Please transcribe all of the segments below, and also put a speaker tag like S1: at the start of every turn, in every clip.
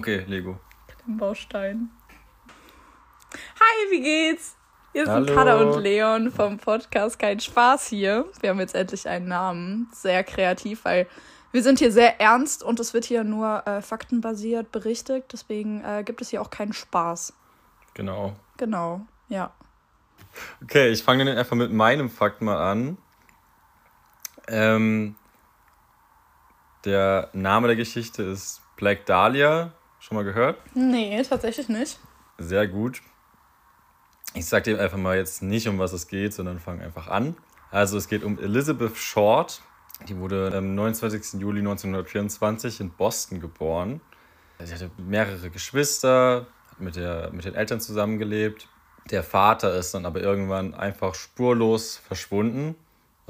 S1: Okay, Lego.
S2: Baustein. Hi, wie geht's? Hier sind
S1: Hallo.
S2: Kada und Leon vom Podcast Kein Spaß hier. Wir haben jetzt endlich einen Namen. Sehr kreativ, weil wir sind hier sehr ernst und es wird hier nur äh, faktenbasiert berichtet. Deswegen äh, gibt es hier auch keinen Spaß.
S1: Genau.
S2: Genau, ja.
S1: Okay, ich fange dann einfach mit meinem Fakt mal an. Ähm, der Name der Geschichte ist Black Dahlia. Schon mal gehört?
S2: Nee, tatsächlich nicht.
S1: Sehr gut. Ich sag dir einfach mal jetzt nicht, um was es geht, sondern fang einfach an. Also es geht um Elizabeth Short. Die wurde am 29. Juli 1924 in Boston geboren. Sie hatte mehrere Geschwister, hat mit, der, mit den Eltern zusammengelebt. Der Vater ist dann aber irgendwann einfach spurlos verschwunden.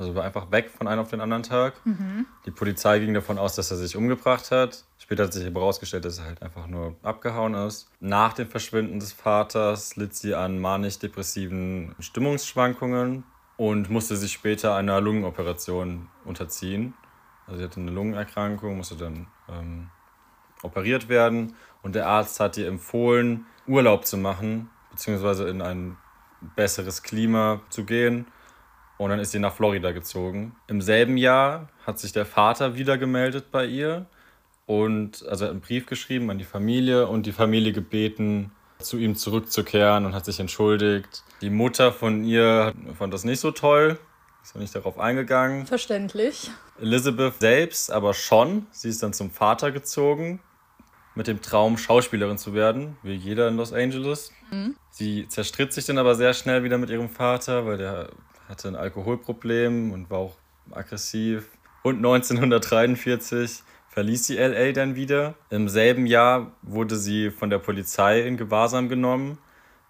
S1: Also war einfach weg von einem auf den anderen Tag. Die Polizei ging davon aus, dass er sich umgebracht hat. Später hat sich aber herausgestellt, dass er halt einfach nur abgehauen ist. Nach dem Verschwinden des Vaters litt sie an manisch-depressiven Stimmungsschwankungen und musste sich später einer Lungenoperation unterziehen. Also sie hatte eine Lungenerkrankung, musste dann ähm, operiert werden und der Arzt hat ihr empfohlen, Urlaub zu machen, beziehungsweise in ein besseres Klima zu gehen. Und dann ist sie nach Florida gezogen. Im selben Jahr hat sich der Vater wieder gemeldet bei ihr und also hat einen Brief geschrieben an die Familie und die Familie gebeten, zu ihm zurückzukehren und hat sich entschuldigt. Die Mutter von ihr fand das nicht so toll, ist auch nicht darauf eingegangen.
S2: Verständlich.
S1: Elizabeth selbst aber schon. Sie ist dann zum Vater gezogen mit dem Traum, Schauspielerin zu werden, wie jeder in Los Angeles. Sie zerstritt sich dann aber sehr schnell wieder mit ihrem Vater, weil der hatte ein Alkoholproblem und war auch aggressiv. Und 1943 verließ sie LA dann wieder. Im selben Jahr wurde sie von der Polizei in Gewahrsam genommen,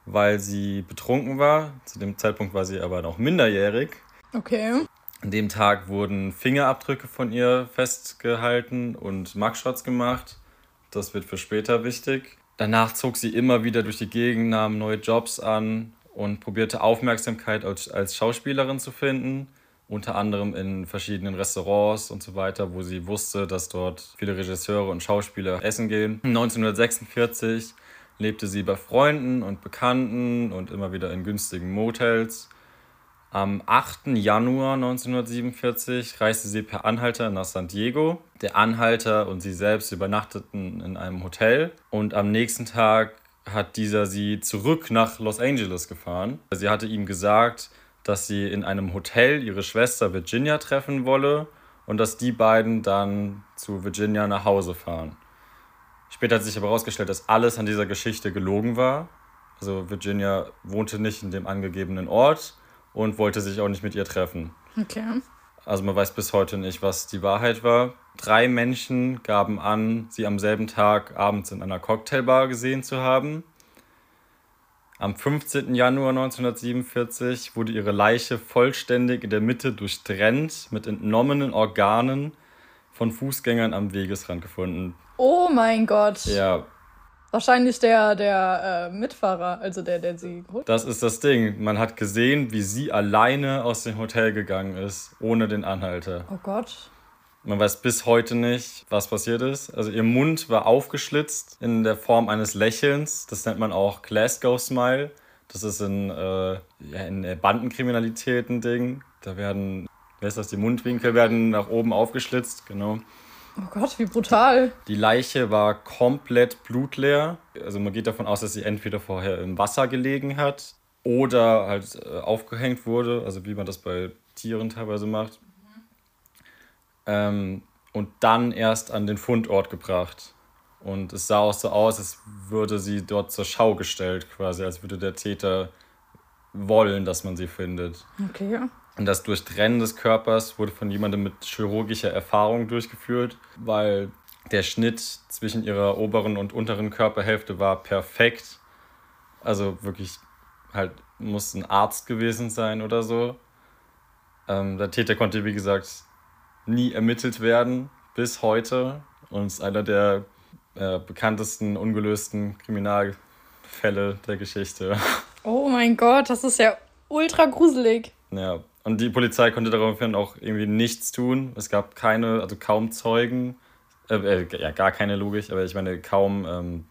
S1: weil sie betrunken war. Zu dem Zeitpunkt war sie aber noch minderjährig.
S2: Okay.
S1: An dem Tag wurden Fingerabdrücke von ihr festgehalten und Mugshots gemacht. Das wird für später wichtig. Danach zog sie immer wieder durch die Gegend, nahm neue Jobs an und probierte Aufmerksamkeit als, als Schauspielerin zu finden. Unter anderem in verschiedenen Restaurants und so weiter, wo sie wusste, dass dort viele Regisseure und Schauspieler essen gehen. 1946 lebte sie bei Freunden und Bekannten und immer wieder in günstigen Motels. Am 8. Januar 1947 reiste sie per Anhalter nach San Diego. Der Anhalter und sie selbst übernachteten in einem Hotel und am nächsten Tag hat dieser sie zurück nach Los Angeles gefahren. Sie hatte ihm gesagt, dass sie in einem Hotel ihre Schwester Virginia treffen wolle und dass die beiden dann zu Virginia nach Hause fahren. Später hat sich aber herausgestellt, dass alles an dieser Geschichte gelogen war. Also Virginia wohnte nicht in dem angegebenen Ort und wollte sich auch nicht mit ihr treffen.
S2: Okay.
S1: Also man weiß bis heute nicht, was die Wahrheit war. Drei Menschen gaben an, sie am selben Tag abends in einer Cocktailbar gesehen zu haben. Am 15. Januar 1947 wurde ihre Leiche vollständig in der Mitte durchtrennt mit entnommenen Organen von Fußgängern am Wegesrand gefunden.
S2: Oh mein Gott.
S1: Ja,
S2: Wahrscheinlich der, der äh, Mitfahrer, also der, der sie geholt
S1: das ist das Ding. Man hat gesehen, wie sie alleine aus dem Hotel gegangen ist, ohne den Anhalter.
S2: Oh Gott.
S1: Man weiß bis heute nicht, was passiert ist. Also ihr Mund war aufgeschlitzt in der Form eines Lächelns. Das nennt man auch Glasgow Smile. Das ist in, äh, ja, in Bandenkriminalität ein Ding. Da werden, wer ist das, die Mundwinkel werden nach oben aufgeschlitzt, genau.
S2: Oh Gott, wie brutal.
S1: Die Leiche war komplett blutleer. Also man geht davon aus, dass sie entweder vorher im Wasser gelegen hat oder halt äh, aufgehängt wurde, also wie man das bei Tieren teilweise macht. Ähm, und dann erst an den Fundort gebracht. Und es sah auch so aus, als würde sie dort zur Schau gestellt, quasi, als würde der Täter wollen, dass man sie findet.
S2: Okay.
S1: Und das Durchtrennen des Körpers wurde von jemandem mit chirurgischer Erfahrung durchgeführt, weil der Schnitt zwischen ihrer oberen und unteren Körperhälfte war perfekt. Also wirklich halt muss ein Arzt gewesen sein oder so. Ähm, der Täter konnte, wie gesagt, nie ermittelt werden bis heute und ist einer der äh, bekanntesten ungelösten Kriminalfälle der Geschichte.
S2: Oh mein Gott, das ist ja ultra gruselig.
S1: Ja, und die Polizei konnte daraufhin auch irgendwie nichts tun. Es gab keine, also kaum Zeugen. Äh, äh, ja, gar keine Logik, aber ich meine, kaum, ähm,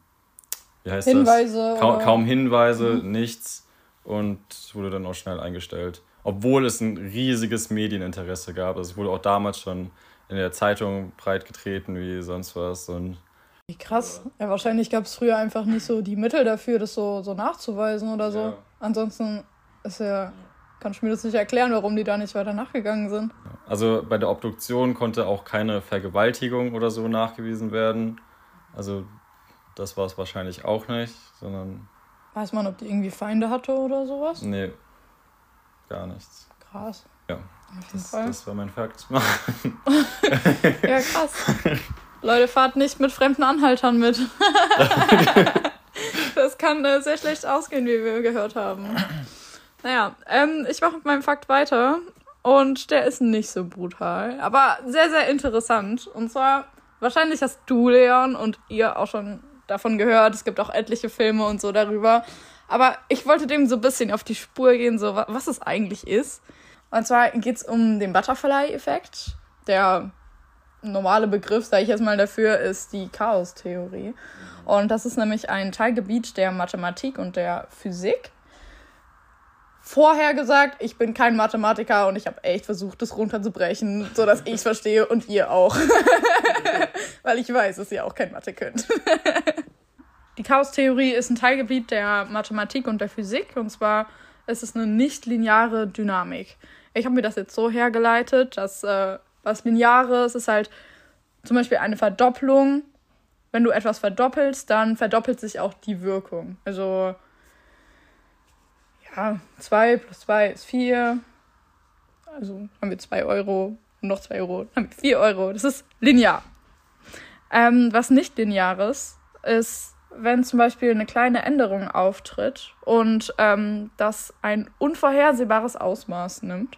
S1: wie heißt
S2: Hinweise
S1: das? Kaum,
S2: oder-
S1: kaum Hinweise, nichts und es wurde dann auch schnell eingestellt. Obwohl es ein riesiges Medieninteresse gab. Also es wurde auch damals schon in der Zeitung breit getreten wie sonst was. Und
S2: Wie krass. Ja, wahrscheinlich gab es früher einfach nicht so die Mittel dafür, das so, so nachzuweisen oder so.
S1: Ja.
S2: Ansonsten ist ja, kann ich mir das nicht erklären, warum die da nicht weiter nachgegangen sind.
S1: also bei der Obduktion konnte auch keine Vergewaltigung oder so nachgewiesen werden. Also das war es wahrscheinlich auch nicht, sondern
S2: Weiß man, ob die irgendwie Feinde hatte oder sowas?
S1: nee, gar nichts.
S2: Krass.
S1: Ja, das, das war mein Fakt.
S2: Ja, krass. Leute, fahrt nicht mit fremden Anhaltern mit. das kann äh, sehr schlecht ausgehen, wie wir gehört haben. Naja, ähm, ich mache mit meinem Fakt weiter. Und der ist nicht so brutal, aber sehr, sehr interessant. Und zwar, wahrscheinlich hast du, Leon, und ihr auch schon davon gehört. Es gibt auch etliche Filme und so darüber. Aber ich wollte dem so ein bisschen auf die Spur gehen, so wa- was es eigentlich ist. Und zwar geht es um den Butterfly-Effekt. Der normale Begriff, sage ich jetzt mal dafür, ist die Chaostheorie. Und das ist nämlich ein Teilgebiet der Mathematik und der Physik. Vorher gesagt, ich bin kein Mathematiker und ich habe echt versucht, das runterzubrechen, sodass ich es verstehe und ihr auch. Weil ich weiß, dass ihr auch kein Mathe könnt. Die Chaostheorie ist ein Teilgebiet der Mathematik und der Physik. Und zwar ist es eine nicht-lineare Dynamik. Ich habe mir das jetzt so hergeleitet, dass äh, was Lineares ist halt zum Beispiel eine Verdopplung. Wenn du etwas verdoppelst, dann verdoppelt sich auch die Wirkung. Also, ja, 2 plus 2 ist 4. Also haben wir 2 Euro und noch 2 Euro, dann haben wir 4 Euro. Das ist linear. Ähm, was nicht lineares ist, wenn zum Beispiel eine kleine Änderung auftritt und ähm, das ein unvorhersehbares Ausmaß nimmt.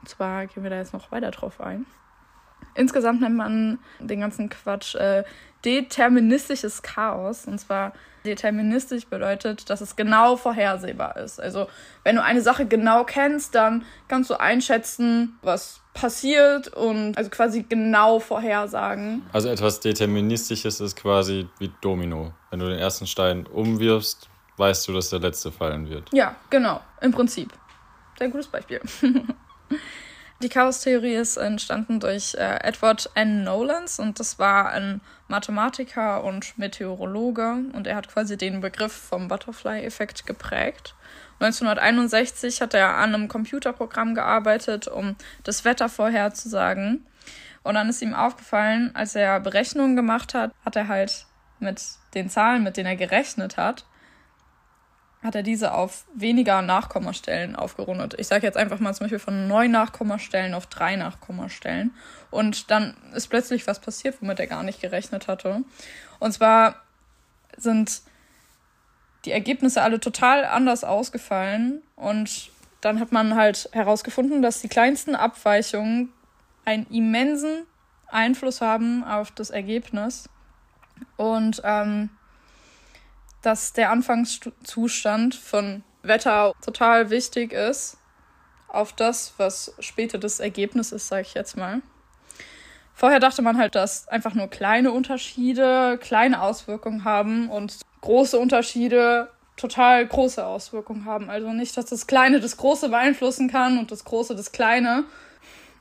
S2: Und zwar gehen wir da jetzt noch weiter drauf ein. Insgesamt nennt man den ganzen Quatsch äh, deterministisches Chaos. Und zwar deterministisch bedeutet, dass es genau vorhersehbar ist. Also wenn du eine Sache genau kennst, dann kannst du einschätzen, was passiert und also quasi genau vorhersagen.
S1: Also etwas Deterministisches ist quasi wie Domino. Wenn du den ersten Stein umwirfst, weißt du, dass der letzte fallen wird.
S2: Ja, genau, im Prinzip. Sehr gutes Beispiel. Die Chaostheorie ist entstanden durch äh, Edward N. Nolans und das war ein Mathematiker und Meteorologe und er hat quasi den Begriff vom Butterfly-Effekt geprägt. 1961 hat er an einem Computerprogramm gearbeitet, um das Wetter vorherzusagen. Und dann ist ihm aufgefallen, als er Berechnungen gemacht hat, hat er halt mit den Zahlen, mit denen er gerechnet hat, hat er diese auf weniger Nachkommastellen aufgerundet. Ich sage jetzt einfach mal zum Beispiel von neun Nachkommastellen auf drei Nachkommastellen. Und dann ist plötzlich was passiert, womit er gar nicht gerechnet hatte. Und zwar sind die Ergebnisse alle total anders ausgefallen. Und dann hat man halt herausgefunden, dass die kleinsten Abweichungen einen immensen Einfluss haben auf das Ergebnis. Und ähm, dass der Anfangszustand von Wetter total wichtig ist auf das, was später das Ergebnis ist, sage ich jetzt mal. Vorher dachte man halt, dass einfach nur kleine Unterschiede kleine Auswirkungen haben und große Unterschiede total große Auswirkungen haben. Also nicht, dass das Kleine das Große beeinflussen kann und das Große das Kleine.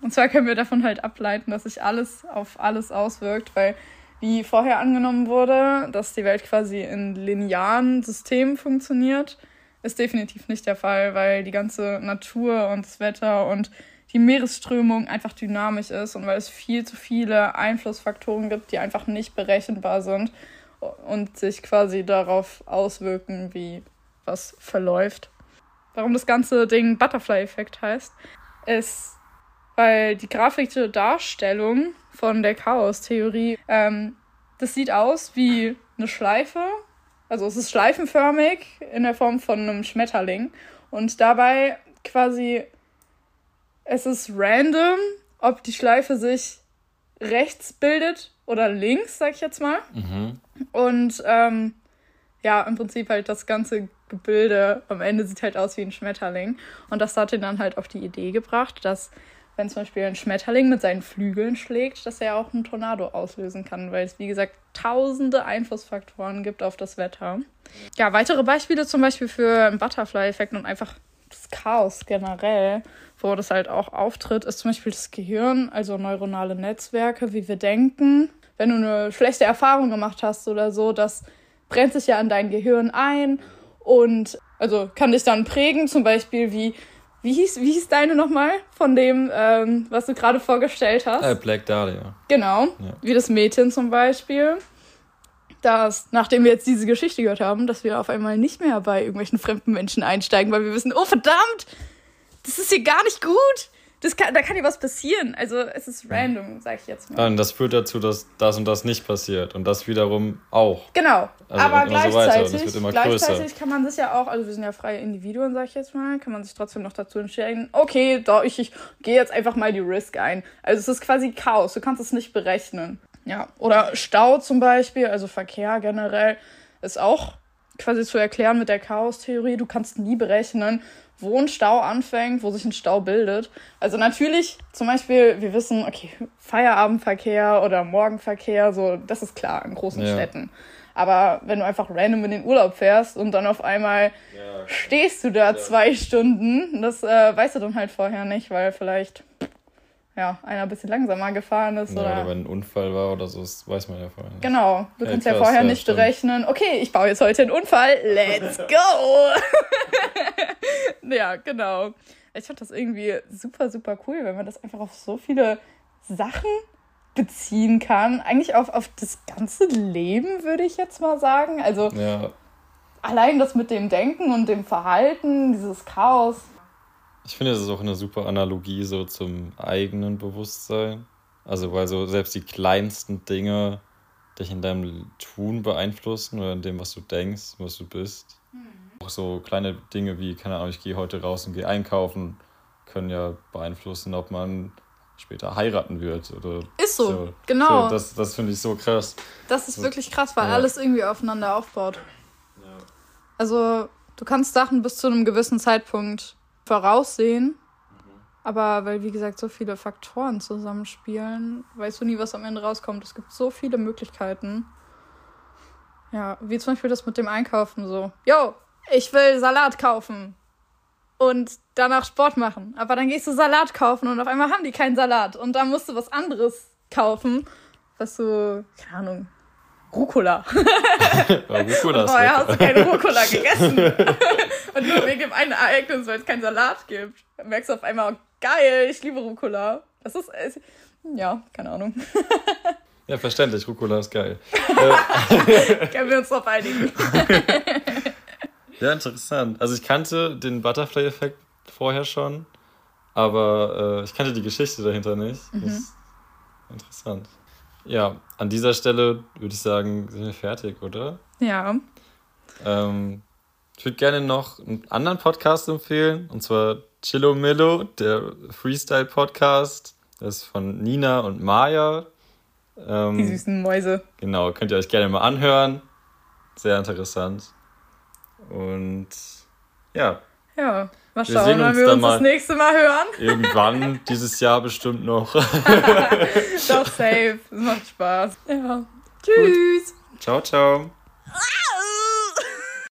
S2: Und zwar können wir davon halt ableiten, dass sich alles auf alles auswirkt, weil wie vorher angenommen wurde, dass die Welt quasi in linearen Systemen funktioniert, ist definitiv nicht der Fall, weil die ganze Natur und das Wetter und die Meeresströmung einfach dynamisch ist und weil es viel zu viele Einflussfaktoren gibt, die einfach nicht berechenbar sind und sich quasi darauf auswirken, wie was verläuft. Warum das ganze Ding Butterfly-Effekt heißt, ist, weil die grafische Darstellung von der Chaos-Theorie, ähm, das sieht aus wie eine Schleife. Also es ist schleifenförmig in der Form von einem Schmetterling. Und dabei quasi, es ist random, ob die Schleife sich rechts bildet oder links, sag ich jetzt mal.
S1: Mhm.
S2: Und ähm, ja, im Prinzip halt das ganze Gebilde am Ende sieht halt aus wie ein Schmetterling. Und das hat ihn dann halt auf die Idee gebracht, dass wenn zum Beispiel ein Schmetterling mit seinen Flügeln schlägt, dass er auch einen Tornado auslösen kann, weil es, wie gesagt, tausende Einflussfaktoren gibt auf das Wetter. Ja, weitere Beispiele zum Beispiel für einen Butterfly-Effekt und einfach das Chaos generell, wo das halt auch auftritt, ist zum Beispiel das Gehirn, also neuronale Netzwerke, wie wir denken. Wenn du eine schlechte Erfahrung gemacht hast oder so, das brennt sich ja an dein Gehirn ein und also kann dich dann prägen, zum Beispiel wie wie hieß, wie hieß deine nochmal von dem, ähm, was du gerade vorgestellt hast?
S1: Äh, Black Dahlia.
S2: Genau, ja. wie das Mädchen zum Beispiel. Dass, nachdem wir jetzt diese Geschichte gehört haben, dass wir auf einmal nicht mehr bei irgendwelchen fremden Menschen einsteigen, weil wir wissen, oh verdammt, das ist hier gar nicht gut das kann, da kann dir was passieren. Also es ist random, sag ich jetzt
S1: mal. Und das führt dazu, dass das und das nicht passiert. Und das wiederum auch.
S2: Genau. Also aber gleichzeitig, so gleichzeitig kann man sich ja auch, also wir sind ja freie Individuen, sag ich jetzt mal, kann man sich trotzdem noch dazu entscheiden, okay, doch, ich, ich gehe jetzt einfach mal die Risk ein. Also es ist quasi Chaos, du kannst es nicht berechnen. Ja. Oder Stau zum Beispiel, also Verkehr generell, ist auch quasi zu erklären mit der Chaos-Theorie. Du kannst nie berechnen, wo ein Stau anfängt, wo sich ein Stau bildet. Also natürlich, zum Beispiel, wir wissen, okay, Feierabendverkehr oder Morgenverkehr, so, das ist klar in großen ja. Städten. Aber wenn du einfach random in den Urlaub fährst und dann auf einmal ja, stehst du da ja. zwei Stunden, das äh, weißt du dann halt vorher nicht, weil vielleicht ja, einer ein bisschen langsamer gefahren ist.
S1: Ja, oder, oder wenn ein Unfall war oder so, das weiß man ja vorher nicht.
S2: Genau, du ja, kannst krass, ja vorher nicht stimmt. berechnen, okay, ich baue jetzt heute einen Unfall, let's go! ja, genau. Ich fand das irgendwie super, super cool, wenn man das einfach auf so viele Sachen beziehen kann. Eigentlich auf, auf das ganze Leben, würde ich jetzt mal sagen. Also ja. allein das mit dem Denken und dem Verhalten, dieses Chaos,
S1: ich finde, das ist auch eine super Analogie so zum eigenen Bewusstsein. Also, weil so selbst die kleinsten Dinge dich in deinem Tun beeinflussen oder in dem, was du denkst, was du bist. Mhm. Auch so kleine Dinge wie, keine Ahnung, ich gehe heute raus und gehe einkaufen, können ja beeinflussen, ob man später heiraten wird. Oder
S2: ist so, so. genau.
S1: So, das das finde ich so krass.
S2: Das ist wirklich krass, weil ja. alles irgendwie aufeinander aufbaut. Ja. Also, du kannst Sachen bis zu einem gewissen Zeitpunkt voraussehen. Aber weil, wie gesagt, so viele Faktoren zusammenspielen, weißt du nie, was am Ende rauskommt. Es gibt so viele Möglichkeiten. Ja, wie zum Beispiel das mit dem Einkaufen so. Jo, ich will Salat kaufen. Und danach Sport machen. Aber dann gehst du Salat kaufen und auf einmal haben die keinen Salat. Und dann musst du was anderes kaufen, was du, keine Ahnung, Rucola. Rucola ist Vorher hast du keine Rucola gegessen. und nur wegen dem einen Ereignis, weil es keinen Salat gibt, merkst du auf einmal, geil, ich liebe Rucola. Das ist, ist ja, keine Ahnung.
S1: ja, verständlich, Rucola ist geil.
S2: Können wir uns drauf einigen.
S1: ja, interessant. Also ich kannte den Butterfly-Effekt vorher schon, aber äh, ich kannte die Geschichte dahinter nicht. Mhm. Interessant. Ja, an dieser Stelle würde ich sagen, sind wir fertig, oder?
S2: Ja.
S1: Ähm, ich würde gerne noch einen anderen Podcast empfehlen, und zwar Chillo Millo, der Freestyle-Podcast. Das ist von Nina und Maya.
S2: Ähm, Die süßen Mäuse.
S1: Genau, könnt ihr euch gerne mal anhören. Sehr interessant. Und ja.
S2: Ja, mal schauen, wir sehen uns wenn wir uns das nächste Mal hören.
S1: Irgendwann dieses Jahr bestimmt noch.
S2: Doch, safe. Es macht Spaß. Ja. Tschüss.
S1: Gut. Ciao, ciao.